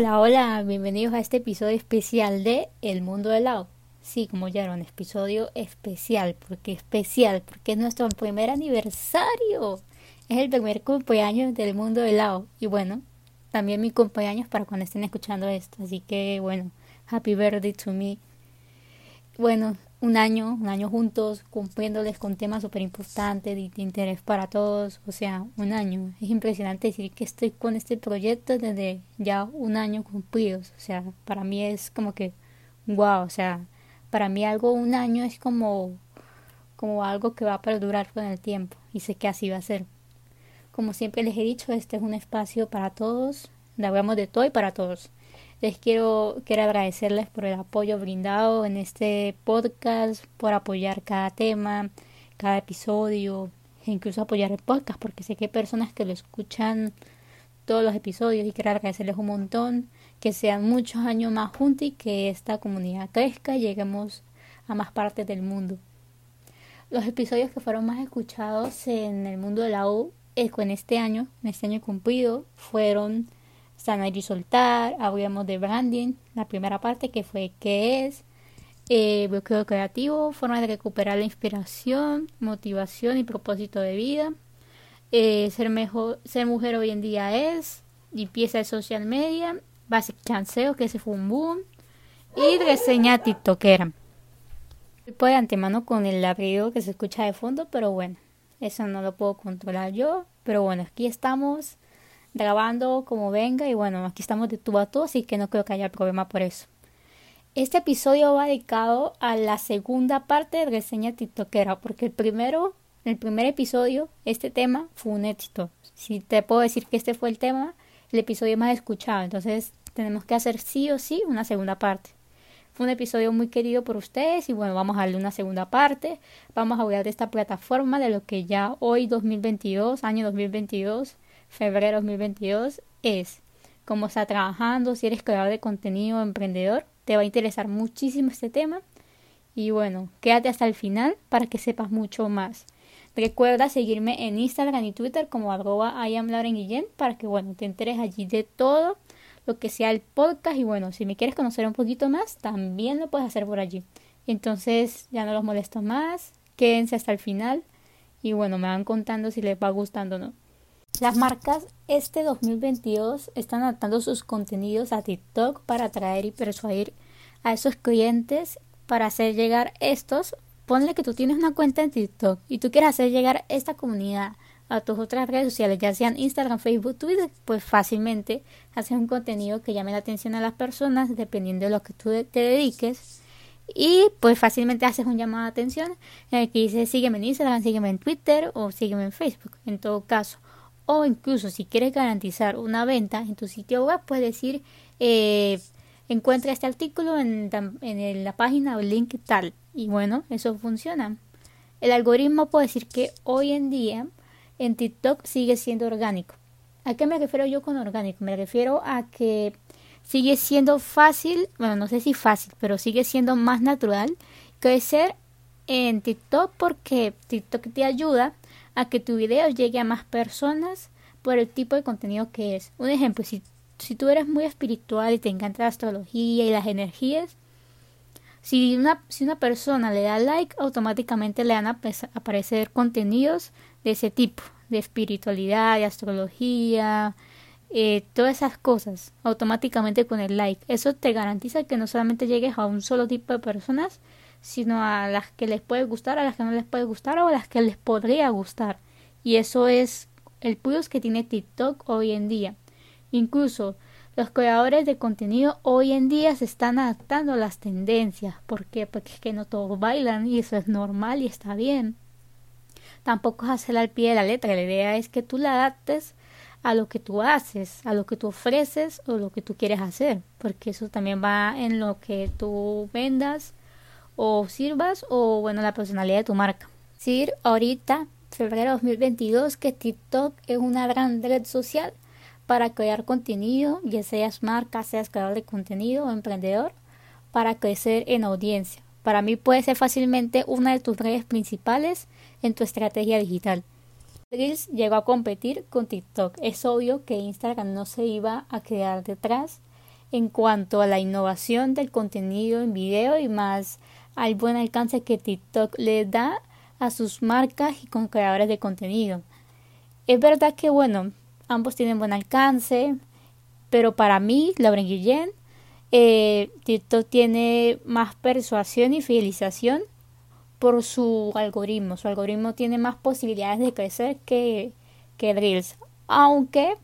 Hola, hola, bienvenidos a este episodio especial de El Mundo del Lado. Sí, como ya era un episodio especial, porque especial, porque es nuestro primer aniversario. Es el primer cumpleaños del Mundo del Lado. Y bueno, también mi cumpleaños para cuando estén escuchando esto. Así que bueno, happy birthday to me. Bueno, un año, un año juntos, cumpliéndoles con temas súper importantes de, de interés para todos, o sea, un año. Es impresionante decir que estoy con este proyecto desde ya un año cumplidos, o sea, para mí es como que, wow, o sea, para mí algo, un año es como, como algo que va a perdurar con el tiempo, y sé que así va a ser. Como siempre les he dicho, este es un espacio para todos, hablamos de todo y para todos. Les quiero, quiero agradecerles por el apoyo brindado en este podcast, por apoyar cada tema, cada episodio, e incluso apoyar el podcast, porque sé que hay personas que lo escuchan todos los episodios y quiero agradecerles un montón, que sean muchos años más juntos y que esta comunidad crezca y lleguemos a más partes del mundo. Los episodios que fueron más escuchados en el mundo de la U eh, en este año, en este año cumplido, fueron sanar y soltar, hablamos de branding, la primera parte que fue qué es, eh, bloqueo creativo, formas de recuperar la inspiración, motivación y propósito de vida, eh, ser, mejor, ser mujer hoy en día es, limpieza de social media, basic chanceo, que ese fue un boom, y reseña tiktokera. Pues de antemano con el abrigo que se escucha de fondo, pero bueno, eso no lo puedo controlar yo, pero bueno, aquí estamos grabando como venga y bueno, aquí estamos de tu a tú, así que no creo que haya problema por eso. Este episodio va dedicado a la segunda parte de reseña tiktokera, porque el primero, el primer episodio, este tema fue un éxito. Si te puedo decir que este fue el tema, el episodio más escuchado, entonces tenemos que hacer sí o sí una segunda parte. Fue un episodio muy querido por ustedes y bueno, vamos a darle una segunda parte. Vamos a hablar de esta plataforma, de lo que ya hoy 2022, año 2022, febrero 2022 es cómo está trabajando, si eres creador de contenido emprendedor, te va a interesar muchísimo este tema. Y bueno, quédate hasta el final para que sepas mucho más. Recuerda seguirme en Instagram y Twitter como arroba Guillén para que bueno, te enteres allí de todo lo que sea el podcast y bueno, si me quieres conocer un poquito más, también lo puedes hacer por allí. Entonces ya no los molesto más, quédense hasta el final y bueno, me van contando si les va gustando o no. Las marcas este 2022 están adaptando sus contenidos a TikTok para atraer y persuadir a esos clientes para hacer llegar estos. Ponle que tú tienes una cuenta en TikTok y tú quieres hacer llegar esta comunidad a tus otras redes sociales, ya sean Instagram, Facebook, Twitter, pues fácilmente haces un contenido que llame la atención a las personas dependiendo de lo que tú te dediques y pues fácilmente haces un llamado de atención en el que dices sígueme en Instagram, sígueme en Twitter o sígueme en Facebook en todo caso o incluso si quieres garantizar una venta en tu sitio web puedes decir eh, encuentra este artículo en, en la página o link tal. Y bueno eso funciona. El algoritmo puede decir que hoy en día en TikTok sigue siendo orgánico. ¿a qué me refiero yo con orgánico? me refiero a que sigue siendo fácil bueno no sé si fácil pero sigue siendo más natural crecer en TikTok porque TikTok te ayuda a que tu video llegue a más personas por el tipo de contenido que es. Un ejemplo, si, si tú eres muy espiritual y te encanta la astrología y las energías, si una, si una persona le da like, automáticamente le van a aparecer contenidos de ese tipo, de espiritualidad, de astrología, eh, todas esas cosas, automáticamente con el like. Eso te garantiza que no solamente llegues a un solo tipo de personas, sino a las que les puede gustar, a las que no les puede gustar o a las que les podría gustar. Y eso es el plus que tiene TikTok hoy en día. Incluso los creadores de contenido hoy en día se están adaptando a las tendencias. ¿Por qué? Porque es que no todos bailan y eso es normal y está bien. Tampoco es hacer al pie de la letra. La idea es que tú la adaptes a lo que tú haces, a lo que tú ofreces o lo que tú quieres hacer. Porque eso también va en lo que tú vendas o sirvas o bueno la personalidad de tu marca. Decir ahorita, febrero 2022, que TikTok es una gran red social para crear contenido, ya seas marca, seas creador de contenido o emprendedor, para crecer en audiencia. Para mí puede ser fácilmente una de tus redes principales en tu estrategia digital. Reels llegó a competir con TikTok. Es obvio que Instagram no se iba a quedar detrás en cuanto a la innovación del contenido en video y más al buen alcance que TikTok le da a sus marcas y con creadores de contenido. Es verdad que, bueno, ambos tienen buen alcance, pero para mí, Lauren Guillén, eh, TikTok tiene más persuasión y fidelización por su algoritmo. Su algoritmo tiene más posibilidades de crecer que, que Reels. Aunque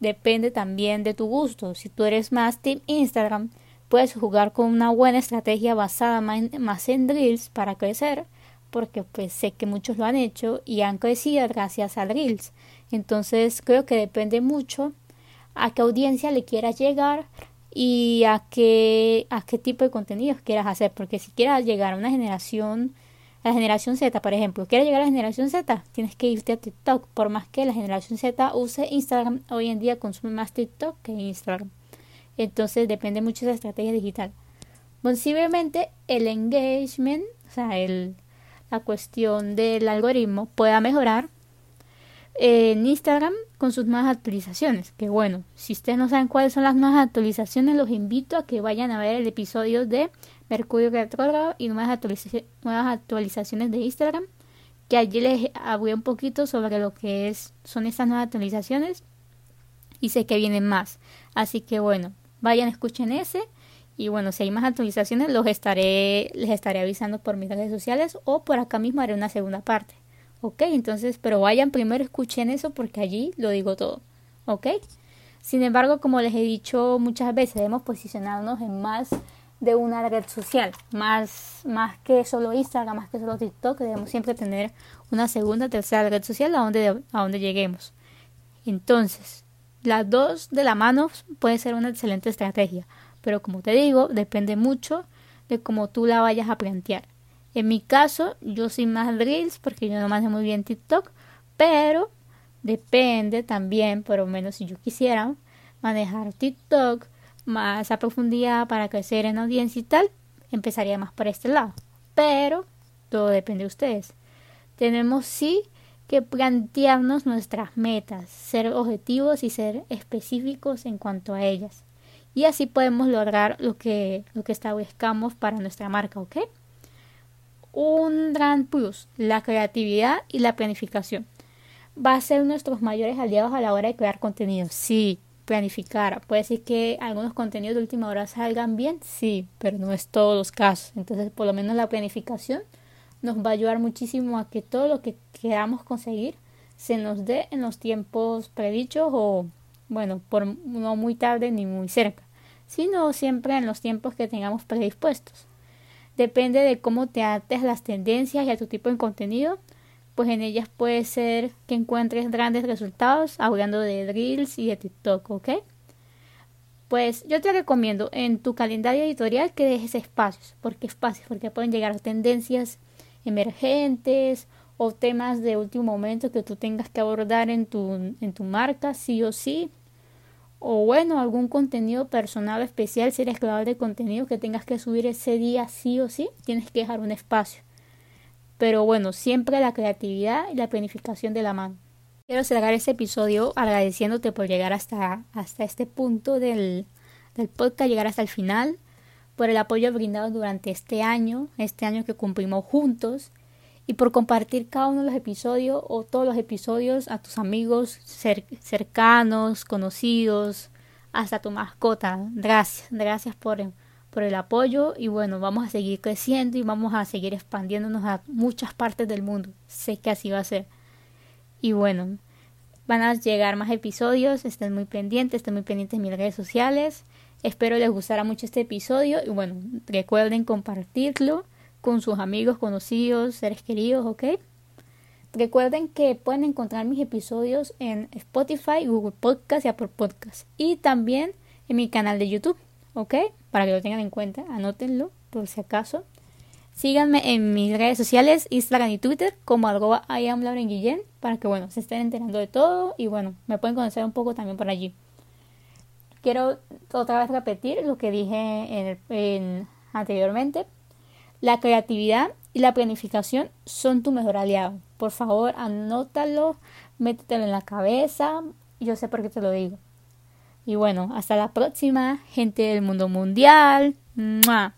depende también de tu gusto. Si tú eres más Team Instagram, puedes jugar con una buena estrategia basada más en Reels para crecer, porque pues sé que muchos lo han hecho y han crecido gracias a Reels. Entonces creo que depende mucho a qué audiencia le quieras llegar y a qué, a qué tipo de contenidos quieras hacer, porque si quieras llegar a una generación la generación Z, por ejemplo, quieres llegar a la generación Z, tienes que irte a TikTok. Por más que la generación Z use Instagram, hoy en día consume más TikTok que Instagram. Entonces depende mucho de la estrategia digital. Posiblemente el engagement, o sea, el, la cuestión del algoritmo pueda mejorar en Instagram con sus nuevas actualizaciones. Que bueno, si ustedes no saben cuáles son las nuevas actualizaciones, los invito a que vayan a ver el episodio de Mercurio retrógrado y nuevas, nuevas actualizaciones de Instagram. Que allí les hablé un poquito sobre lo que es, son estas nuevas actualizaciones. Y sé que vienen más. Así que bueno, vayan, escuchen ese. Y bueno, si hay más actualizaciones, los estaré, les estaré avisando por mis redes sociales o por acá mismo haré una segunda parte. ¿Ok? Entonces, pero vayan primero, escuchen eso porque allí lo digo todo. ¿Ok? Sin embargo, como les he dicho muchas veces, debemos posicionarnos en más de una red social, más, más que solo Instagram, más que solo TikTok, debemos siempre tener una segunda, tercera red social a donde, a donde lleguemos. Entonces, las dos de la mano puede ser una excelente estrategia, pero como te digo, depende mucho de cómo tú la vayas a plantear. En mi caso, yo soy más Reels porque yo no manejo muy bien TikTok, pero depende también, por lo menos si yo quisiera manejar TikTok más a profundidad para crecer en audiencia y tal, empezaría más por este lado. Pero todo depende de ustedes. Tenemos sí que plantearnos nuestras metas, ser objetivos y ser específicos en cuanto a ellas. Y así podemos lograr lo que, lo que establezcamos para nuestra marca, ¿ok? un gran plus, la creatividad y la planificación. Va a ser nuestros mayores aliados a la hora de crear contenido. Sí, planificar. Puede ser que algunos contenidos de última hora salgan bien, sí, pero no es todos los casos. Entonces, por lo menos la planificación nos va a ayudar muchísimo a que todo lo que queramos conseguir se nos dé en los tiempos predichos o, bueno, por no muy tarde ni muy cerca, sino siempre en los tiempos que tengamos predispuestos. Depende de cómo te ates las tendencias y a tu tipo de contenido, pues en ellas puede ser que encuentres grandes resultados hablando de Reels y de TikTok, ¿ok? Pues yo te recomiendo en tu calendario editorial que dejes espacios. ¿Por qué espacios? Porque pueden llegar tendencias emergentes o temas de último momento que tú tengas que abordar en tu, en tu marca, sí o sí o bueno, algún contenido personal especial, si eres creador de contenido que tengas que subir ese día sí o sí, tienes que dejar un espacio. Pero bueno, siempre la creatividad y la planificación de la mano. Quiero cerrar este episodio agradeciéndote por llegar hasta, hasta este punto del, del podcast, llegar hasta el final, por el apoyo brindado durante este año, este año que cumplimos juntos y por compartir cada uno de los episodios o todos los episodios a tus amigos cercanos, conocidos, hasta tu mascota. Gracias, gracias por, por el apoyo y bueno, vamos a seguir creciendo y vamos a seguir expandiéndonos a muchas partes del mundo. Sé que así va a ser. Y bueno, van a llegar más episodios, estén muy pendientes, estén muy pendientes de mis redes sociales. Espero les gustará mucho este episodio y bueno, recuerden compartirlo con sus amigos, conocidos, seres queridos, ¿ok? Recuerden que pueden encontrar mis episodios en Spotify, Google Podcast y Apple Podcast. Y también en mi canal de YouTube, ¿ok? Para que lo tengan en cuenta, anótenlo por si acaso. Síganme en mis redes sociales, Instagram y Twitter, como arroba Guillén, para que, bueno, se estén enterando de todo y, bueno, me pueden conocer un poco también por allí. Quiero otra vez repetir lo que dije en, anteriormente. La creatividad y la planificación son tu mejor aliado. Por favor, anótalo, métetelo en la cabeza. Yo sé por qué te lo digo. Y bueno, hasta la próxima, gente del mundo mundial. ¡Mua!